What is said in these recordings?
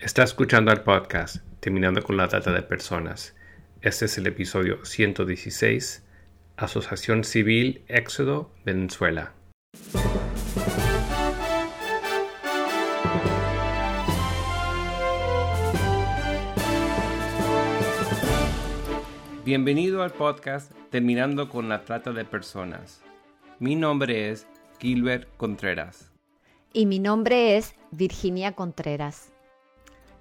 Está escuchando el podcast Terminando con la Trata de Personas. Este es el episodio 116, Asociación Civil Éxodo, Venezuela. Bienvenido al podcast Terminando con la Trata de Personas. Mi nombre es Gilbert Contreras. Y mi nombre es Virginia Contreras.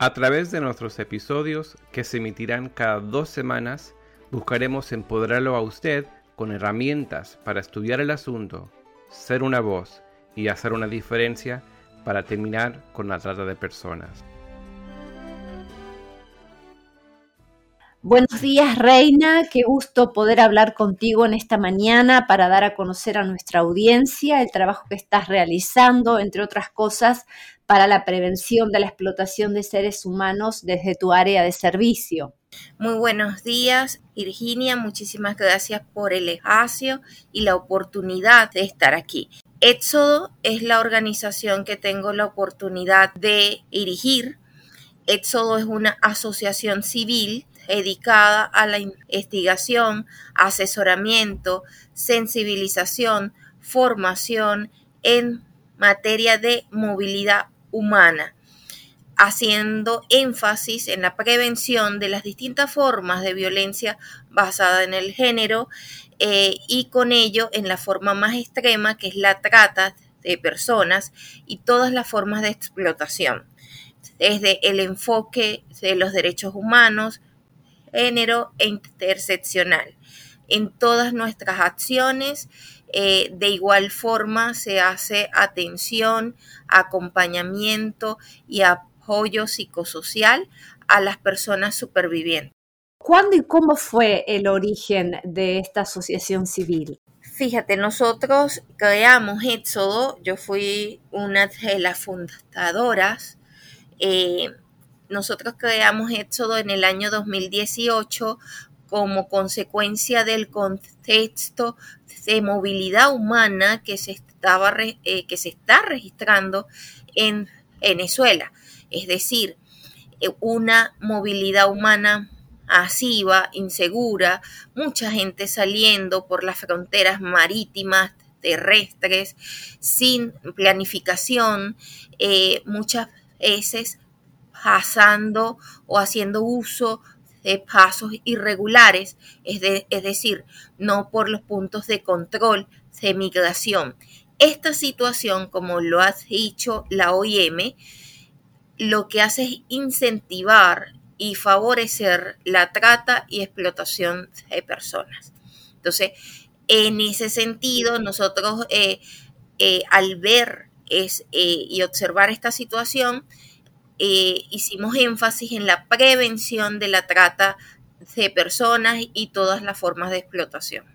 A través de nuestros episodios, que se emitirán cada dos semanas, buscaremos empoderarlo a usted con herramientas para estudiar el asunto, ser una voz y hacer una diferencia para terminar con la trata de personas. Buenos días, Reina. Qué gusto poder hablar contigo en esta mañana para dar a conocer a nuestra audiencia el trabajo que estás realizando, entre otras cosas, para la prevención de la explotación de seres humanos desde tu área de servicio. Muy buenos días, Virginia. Muchísimas gracias por el espacio y la oportunidad de estar aquí. Éxodo es la organización que tengo la oportunidad de dirigir. Éxodo es una asociación civil dedicada a la investigación, asesoramiento, sensibilización, formación en materia de movilidad humana, haciendo énfasis en la prevención de las distintas formas de violencia basada en el género eh, y con ello en la forma más extrema que es la trata de personas y todas las formas de explotación, desde el enfoque de los derechos humanos, género e interseccional. En todas nuestras acciones, eh, de igual forma se hace atención, acompañamiento y apoyo psicosocial a las personas supervivientes. ¿Cuándo y cómo fue el origen de esta asociación civil? Fíjate, nosotros creamos Éxodo, yo fui una de las fundadoras. Eh, nosotros creamos Éxodo en el año 2018 como consecuencia del contexto de movilidad humana que se, estaba, eh, que se está registrando en Venezuela. Es decir, eh, una movilidad humana masiva, insegura, mucha gente saliendo por las fronteras marítimas, terrestres, sin planificación, eh, muchas veces pasando o haciendo uso de pasos irregulares, es, decir, no por los puntos de control de migración. Esta situación, como lo ha dicho la OIM, lo que hace es incentivar y favorecer la trata y explotación de personas. Entonces, en ese sentido, nosotros eh, eh, al ver eh, y observar esta situación, eh, hicimos énfasis en la prevención de la trata de personas y todas las formas de explotación.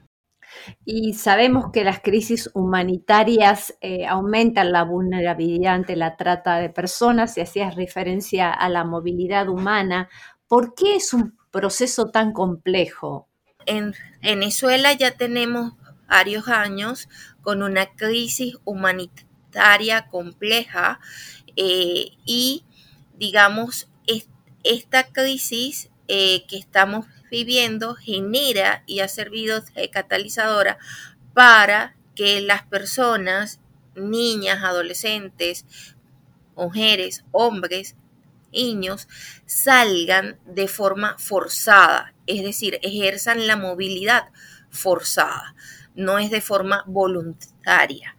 Y sabemos que las crisis humanitarias eh, aumentan la vulnerabilidad ante la trata de personas, y hacías referencia a la movilidad humana. ¿Por qué es un proceso tan complejo? En Venezuela ya tenemos varios años con una crisis humanitaria compleja eh, y digamos, esta crisis eh, que estamos viviendo genera y ha servido de catalizadora para que las personas, niñas, adolescentes, mujeres, hombres, niños, salgan de forma forzada, es decir, ejerzan la movilidad forzada, no es de forma voluntaria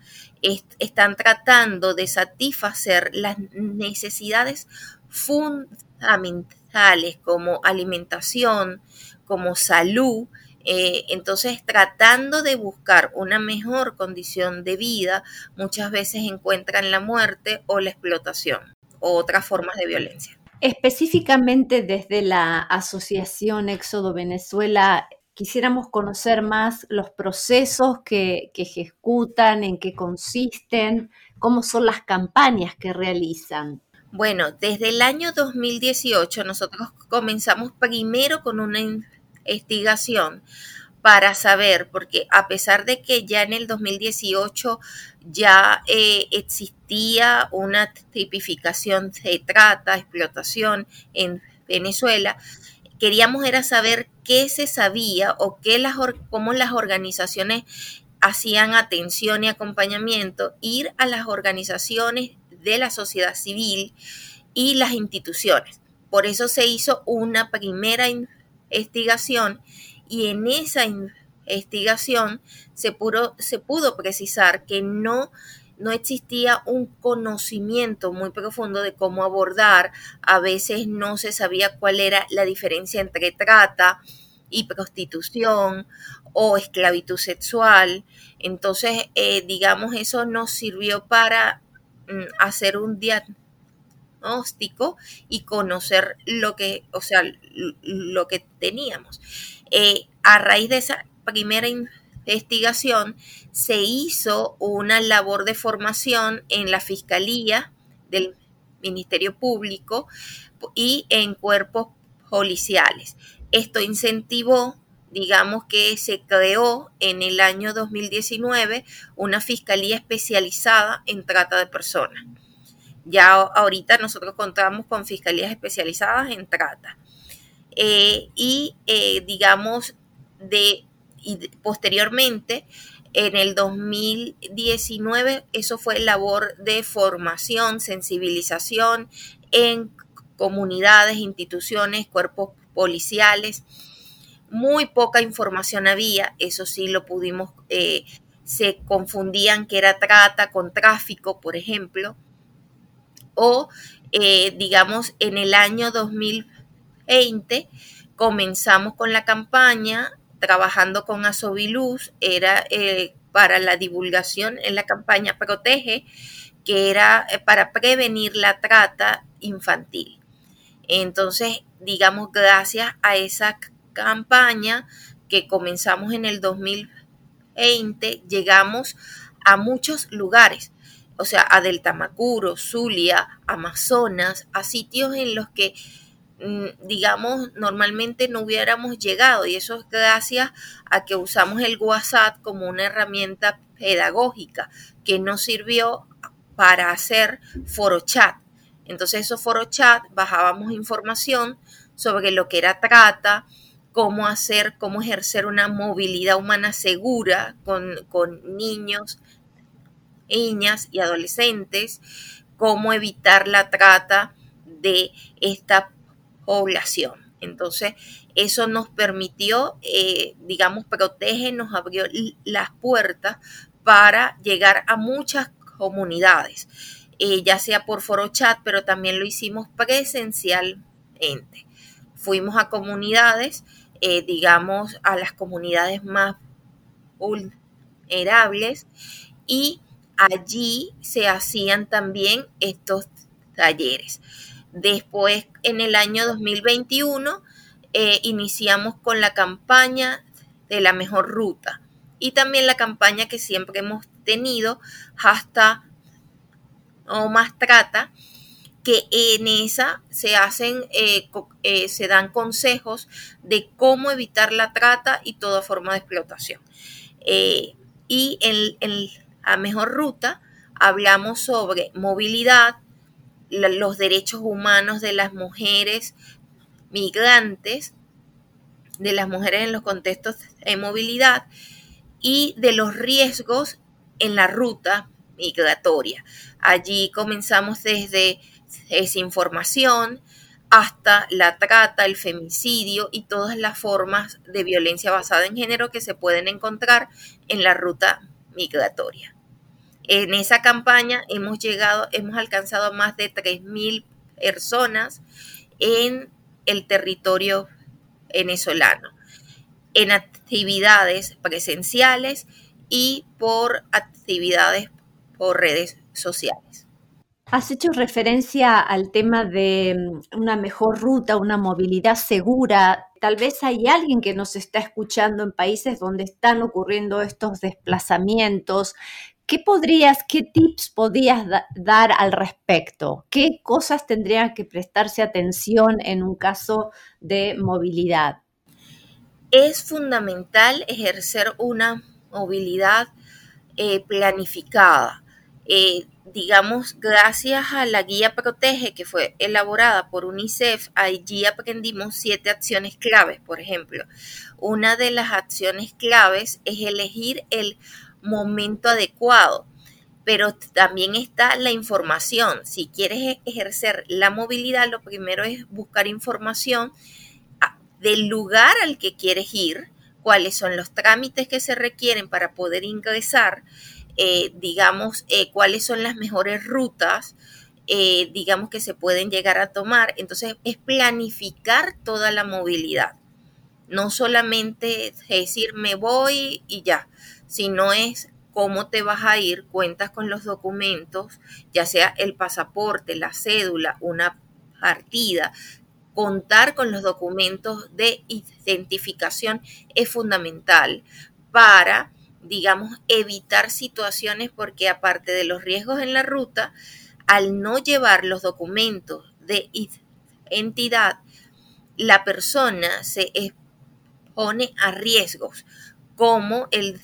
están tratando de satisfacer las necesidades fundamentales como alimentación, como salud, eh, entonces, tratando de buscar una mejor condición de vida, muchas veces encuentran la muerte o la explotación o otras formas de violencia. Específicamente desde la Asociación Éxodo Venezuela, quisiéramos conocer más los procesos que, ejecutan, en qué consisten, cómo son las campañas que realizan. Bueno, desde el año 2018 nosotros comenzamos primero con una investigación para saber, porque a pesar de que ya en el 2018 ya eh, existía una tipificación de trata, explotación en Venezuela, queríamos era saber qué se sabía o qué las, cómo las organizaciones hacían atención y acompañamiento, ir a las organizaciones de la sociedad civil y las instituciones. Por eso se hizo una primera investigación y en esa investigación se se pudo precisar que no no existía un conocimiento muy profundo de cómo abordar, a veces no se sabía cuál era la diferencia entre trata y prostitución o esclavitud sexual. Entonces, eh, digamos, eso nos sirvió para mm, hacer un diagnóstico y conocer lo que, o sea, lo que teníamos. Eh, a raíz de esa primera investigación se hizo una labor de formación en la Fiscalía del Ministerio Público y en cuerpos policiales. Esto incentivó, digamos que se creó en el año 2019 una fiscalía especializada en trata de personas. Ya ahorita nosotros contamos con fiscalías especializadas en trata. Eh, y eh, digamos, de y posteriormente en el 2019 eso fue labor de formación, sensibilización en comunidades, instituciones, cuerpos policiales. Muy poca información había, eso sí lo pudimos, eh, se confundían que era trata con tráfico, por ejemplo, o eh, digamos en el año 2020 comenzamos con la campaña trabajando con Asobiluz, era eh, para la divulgación en la campaña Protege, que era eh, para prevenir la trata infantil. Entonces, digamos, gracias a esa campaña que comenzamos en el 2020, llegamos a muchos lugares, o sea, a Deltamacuro, Zulia, Amazonas, a sitios en los que digamos, normalmente no hubiéramos llegado y eso es gracias a que usamos el WhatsApp como una herramienta pedagógica que nos sirvió para hacer foro chat. Entonces esos foro chat bajábamos información sobre lo que era trata, cómo hacer, cómo ejercer una movilidad humana segura con, con niños, niñas y adolescentes, cómo evitar la trata de esta población. Entonces, eso nos permitió, eh, digamos, protege, nos abrió las puertas para llegar a muchas comunidades, eh, ya sea por foro chat, pero también lo hicimos presencialmente. Fuimos a comunidades, eh, digamos, a las comunidades más vulnerables y allí se hacían también estos talleres. Después, en el año 2021, eh, iniciamos con la campaña de la mejor ruta y también la campaña que siempre hemos tenido hasta o más trata que en esa se hacen eh, eh, se dan consejos de cómo evitar la trata y toda forma de explotación. Y en, en la mejor ruta hablamos sobre movilidad los derechos humanos de las mujeres migrantes, de las mujeres en los contextos de movilidad y de los riesgos en la ruta migratoria. Allí comenzamos desde desinformación hasta la trata, el femicidio y todas las formas de violencia basada en género que se pueden encontrar en la ruta migratoria. En esa campaña hemos llegado, hemos alcanzado más de 3.000 personas en el territorio venezolano, en actividades presenciales y por actividades por redes sociales. Has hecho referencia al tema de mm, una mejor ruta, una movilidad segura. Tal vez hay alguien que nos está escuchando en países donde están ocurriendo estos desplazamientos, ¿Qué podrías, qué tips podrías dar al respecto? ¿Qué cosas tendrían que prestarse atención en un caso de movilidad? es fundamental ejercer una movilidad eh, planificada. Eh, digamos, gracias a la guía Protege que fue elaborada por UNICEF, allí aprendimos siete acciones claves, por ejemplo. Una de las acciones claves es elegir el momento adecuado, pero también está la información. Si quieres e-, ejercer la movilidad, lo primero es buscar información ah, del lugar al que quieres ir, cuáles son los trámites que se requieren para poder ingresar, eh, digamos, eh, cuáles son las mejores rutas, eh, digamos, que se pueden llegar a tomar. Entonces, es planificar toda la movilidad. No solamente decir me voy y ya, sino es cómo te vas a ir, cuentas con los documentos, ya sea el pasaporte, la cédula, una partida, contar con los documentos de identificación es fundamental para, digamos, evitar situaciones porque aparte de los riesgos en la ruta, al no llevar los documentos de identidad, la persona se expone a riesgos como el,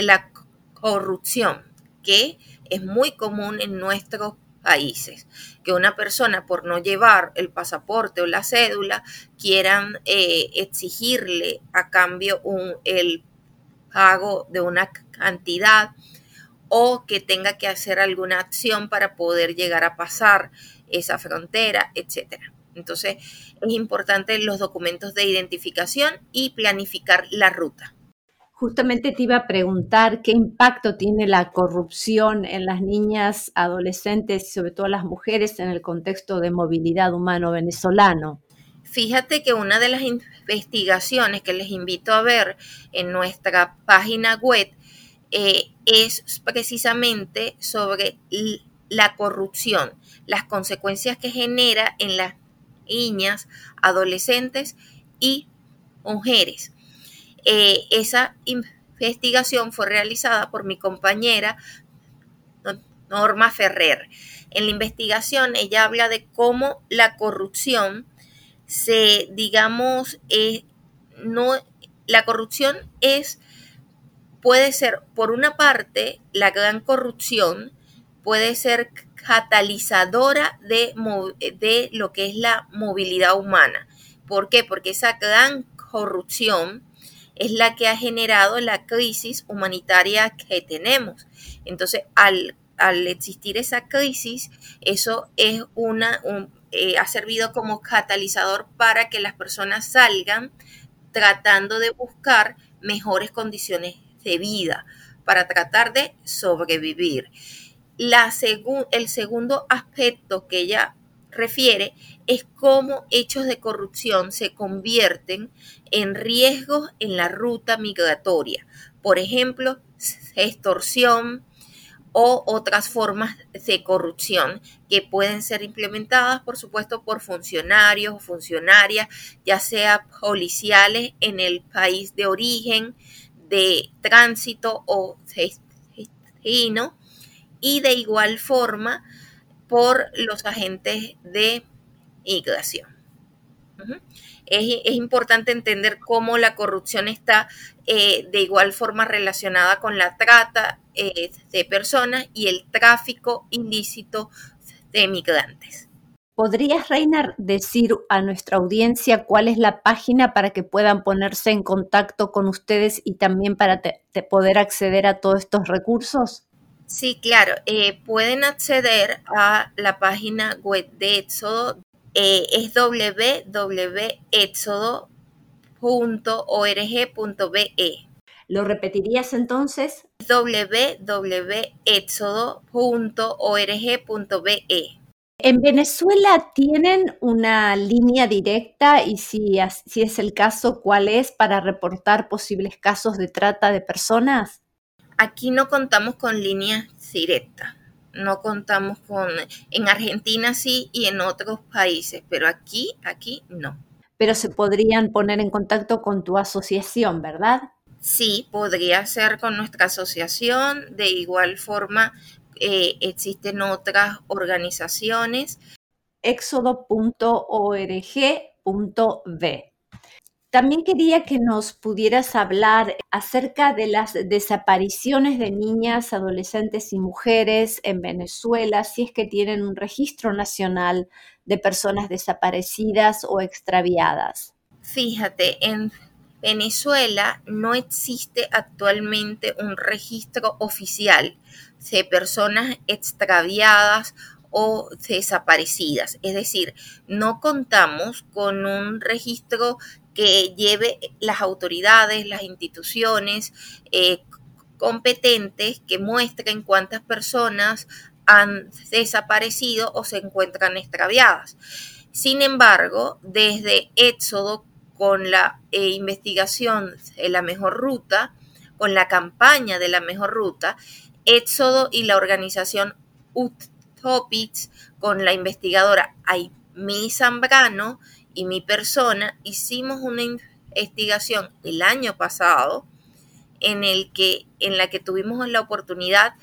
la corrupción, que es muy común en nuestros países, que una persona por no llevar el pasaporte o la cédula quieran eh, exigirle a cambio un, el pago de una cantidad o que tenga que hacer alguna acción para poder llegar a pasar esa frontera, etcétera. Entonces, es importante los documentos de identificación y planificar la ruta. Justamente te iba a preguntar qué impacto tiene la corrupción en las niñas, adolescentes y sobre todo las mujeres en el contexto de movilidad humano venezolano. Fíjate que una de las investigaciones que les invito a ver en nuestra página web eh, es precisamente sobre la corrupción, las consecuencias que genera en las niñas, adolescentes y mujeres. Eh, esa investigación fue realizada por mi compañera Norma Ferrer. En la investigación ella habla de cómo la corrupción se, digamos, eh, no, la corrupción es, puede ser, por una parte, la gran corrupción puede ser catalizadora de, de lo que es la movilidad humana. ¿Por qué? Porque esa gran corrupción es la que ha generado la crisis humanitaria que tenemos. Entonces, al, existir esa crisis, eso es una, eh, ha servido como catalizador para que las personas salgan tratando de buscar mejores condiciones de vida, para tratar de sobrevivir. La el segundo aspecto que ella refiere es cómo hechos de corrupción se convierten en riesgos en la ruta migratoria. Por ejemplo, extorsión o otras formas de corrupción que pueden ser implementadas, por supuesto, por funcionarios o funcionarias, ya sea policiales en el país de origen, de tránsito o destino, y de igual forma por los agentes de migración. es, importante entender cómo la corrupción está eh, de igual forma relacionada con la trata eh, de personas y el tráfico ilícito de migrantes. ¿Podrías, Reina, decir a nuestra audiencia cuál es la página para que puedan ponerse en contacto con ustedes y también para poder acceder a todos estos recursos? Sí, claro. Eh, pueden acceder a la página web de Éxodo. Eh, es www.éxodo.org.be. ¿Lo repetirías entonces? www.éxodo.org.be. ¿En Venezuela tienen una línea directa y si, si es el caso, cuál es para reportar posibles casos de trata de personas? Aquí no contamos con líneas directas, no contamos con, en Argentina sí y en otros países, pero aquí, aquí no. Pero se podrían poner en contacto con tu asociación, ¿verdad? Sí, podría ser con nuestra asociación. De igual forma, eh, existen otras organizaciones. Éxodo.org.b También quería que nos pudieras hablar acerca de las desapariciones de niñas, adolescentes y mujeres en Venezuela, si es que tienen un registro nacional de personas desaparecidas o extraviadas. Fíjate, en Venezuela no existe actualmente un registro oficial de personas extraviadas o desaparecidas. Es decir, no contamos con un registro que lleve las autoridades, las instituciones eh, competentes que muestren cuántas personas han desaparecido o se encuentran extraviadas. Sin embargo, desde Éxodo, con la eh, investigación de la mejor ruta, con la campaña de la mejor ruta, Éxodo y la organización Utopics, con la investigadora Aimee Zambrano y mi persona hicimos una investigación el año pasado en, el que, en la que tuvimos la oportunidad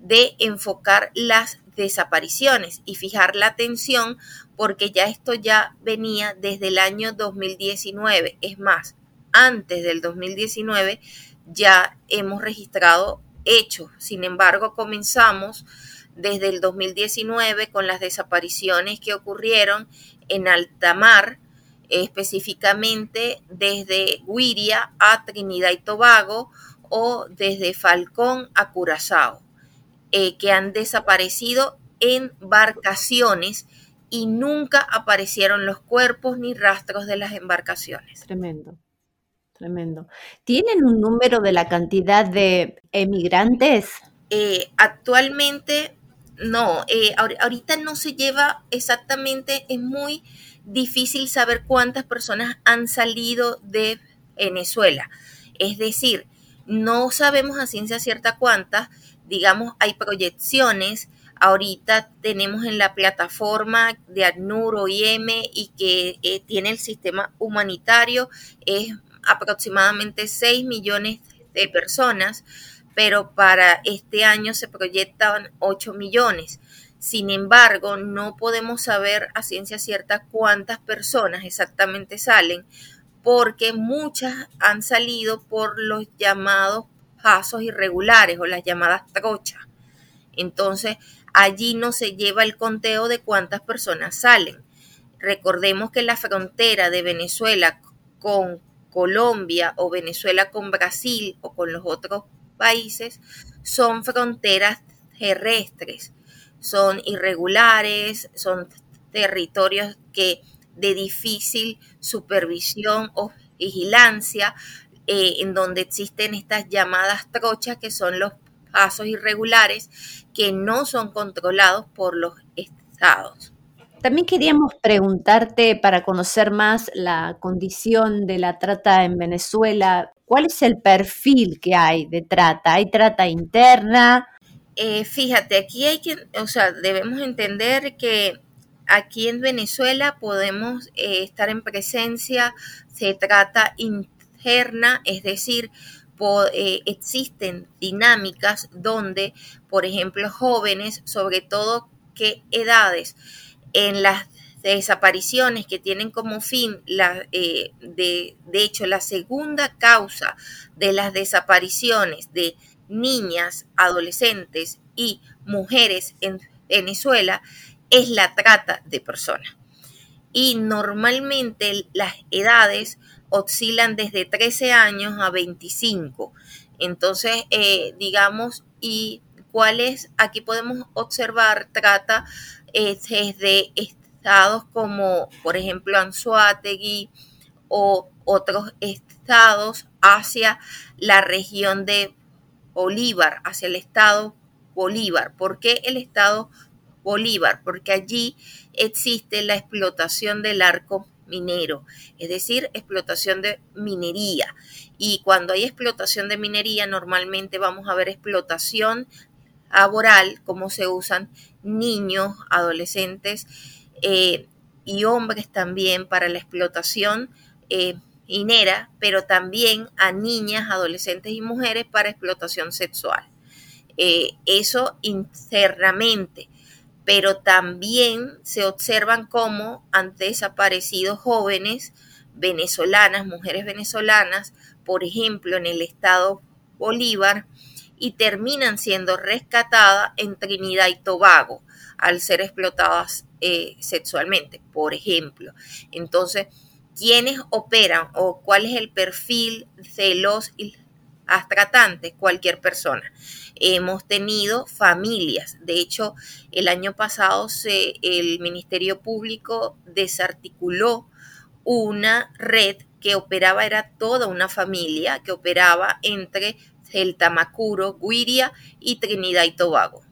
de enfocar las desapariciones y fijar la atención porque ya esto ya venía desde el año 2019. Es más, antes del 2019 ya hemos registrado hechos. Sin embargo, comenzamos desde el 2019 con las desapariciones que ocurrieron en alta mar, específicamente desde Guiria a Trinidad y Tobago o desde Falcón a Curazao, eh, que han desaparecido en embarcaciones y nunca aparecieron los cuerpos ni rastros de las embarcaciones. Tremendo, tremendo. ¿Tienen un número de la cantidad de emigrantes? Eh, actualmente no, eh, ahorita no se lleva exactamente, es muy difícil saber cuántas personas han salido de Venezuela. Es decir, no sabemos a ciencia cierta cuántas, digamos, hay proyecciones. Ahorita tenemos en la plataforma de ACNUR o IM y que eh, tiene el sistema humanitario, es aproximadamente 6 millones de personas pero para este año se proyectaban 8 millones. Sin embargo, no podemos saber a ciencia cierta cuántas personas exactamente salen, porque muchas han salido por los llamados pasos irregulares o las llamadas trochas. Entonces, allí no se lleva el conteo de cuántas personas salen. Recordemos que la frontera de Venezuela con Colombia o Venezuela con Brasil o con los otros países son fronteras terrestres, son irregulares, son territorios que de difícil supervisión o vigilancia, eh, en donde existen estas llamadas trochas que son los pasos irregulares que no son controlados por los estados. También queríamos preguntarte para conocer más la condición de la trata en Venezuela. ¿Cuál es el perfil que hay de trata? ¿Hay trata interna? Eh, fíjate, aquí hay que, o sea, debemos entender que aquí en Venezuela podemos eh, estar en presencia se trata interna, es decir, eh, existen dinámicas donde, por ejemplo, jóvenes, sobre todo qué edades, en las desapariciones que tienen como fin, la, eh, de, de hecho, la segunda causa de las desapariciones de niñas, adolescentes y mujeres en Venezuela es la trata de personas. Y normalmente las edades oscilan desde 13 años a 25. Entonces, eh, digamos, y cuáles aquí podemos observar trata desde como, por ejemplo, Anzuategui o otros estados hacia la región de Bolívar, hacia el estado Bolívar. ¿Por qué el estado Bolívar? Porque allí existe la explotación del arco minero, es decir, explotación de minería. Y cuando hay explotación de minería, normalmente vamos a ver explotación laboral, cómo se usan niños, adolescentes eh, y hombres también para la explotación eh, pero también a niñas, adolescentes y mujeres para explotación sexual. Eh, eso internamente, pero también se observan cómo han desaparecido jóvenes venezolanas, mujeres venezolanas, por ejemplo, en el estado Bolívar, y terminan siendo rescatadas en Trinidad y Tobago al ser explotadas eh, sexualmente, por ejemplo. Entonces, ¿quiénes operan o cuál es el perfil de los tratantes? Cualquier persona. Hemos tenido familias. De hecho, el año pasado se, el Ministerio Público desarticuló una red que operaba, era toda una familia que operaba entre el Tamacuro, Guiria y Trinidad y Tobago.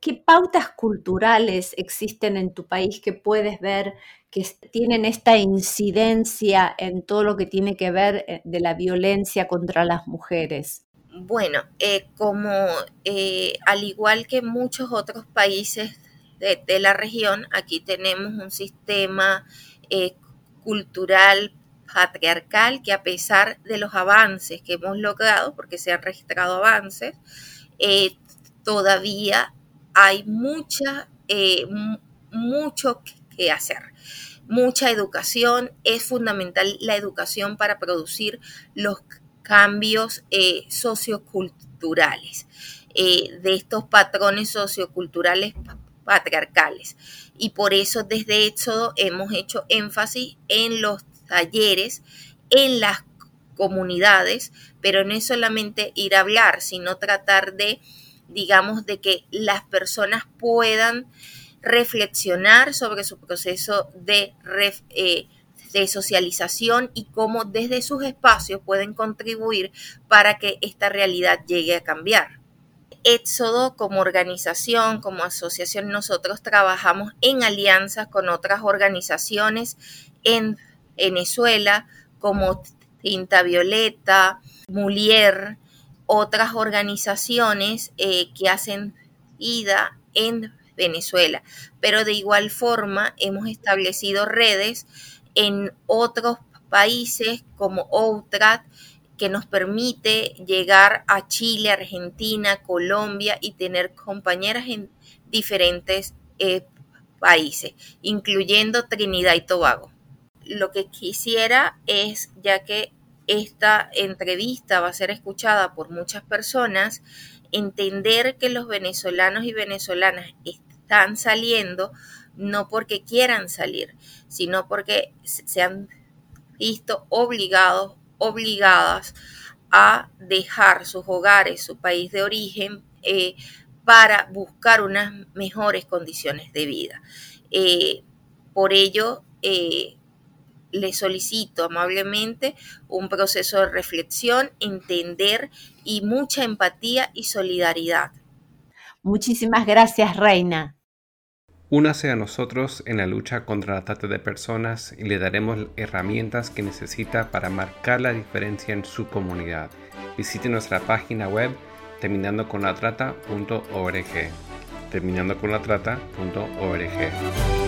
¿Qué pautas culturales existen en tu país que puedes ver que tienen esta incidencia en todo lo que tiene que ver eh, de la violencia contra las mujeres? Bueno, eh, como eh, al igual que muchos otros países de, la región, aquí tenemos un sistema cultural patriarcal que a pesar de los avances que hemos logrado, porque se han registrado avances, todavía hay mucha, eh, mucho que hacer. Mucha educación, es fundamental la educación para producir los cambios eh, socioculturales eh, de estos patrones socioculturales patriarcales. Y por eso desde Éxodo hemos hecho énfasis en los talleres, en las comunidades, pero no es solamente ir a hablar, sino tratar de digamos, de que las personas puedan reflexionar sobre su proceso de, eh, de socialización y cómo desde sus espacios pueden contribuir para que esta realidad llegue a cambiar. Éxodo como organización, como asociación, nosotros trabajamos en alianzas con otras organizaciones en Venezuela como Tinta Violeta, Mulier, otras organizaciones eh, que hacen vida en Venezuela. Pero de igual forma hemos establecido redes en otros países como OUTRAT que nos permite llegar a Chile, Argentina, Colombia y tener compañeras en diferentes eh, países, incluyendo Trinidad y Tobago. Lo que quisiera es, ya que esta entrevista va a ser escuchada por muchas personas, entender que los venezolanos y venezolanas están saliendo no porque quieran salir, sino porque se han visto obligados, obligadas a dejar sus hogares, su país de origen, eh, para buscar unas mejores condiciones de vida. Eh, por ello, eh, le solicito amablemente un proceso de reflexión, entender y mucha empatía y solidaridad. Muchísimas gracias, Reina. Únase a nosotros en la lucha contra la trata de personas y le daremos herramientas que necesita para marcar la diferencia en su comunidad. Visite nuestra página web terminando con la trata.org. Terminando con la trata.org.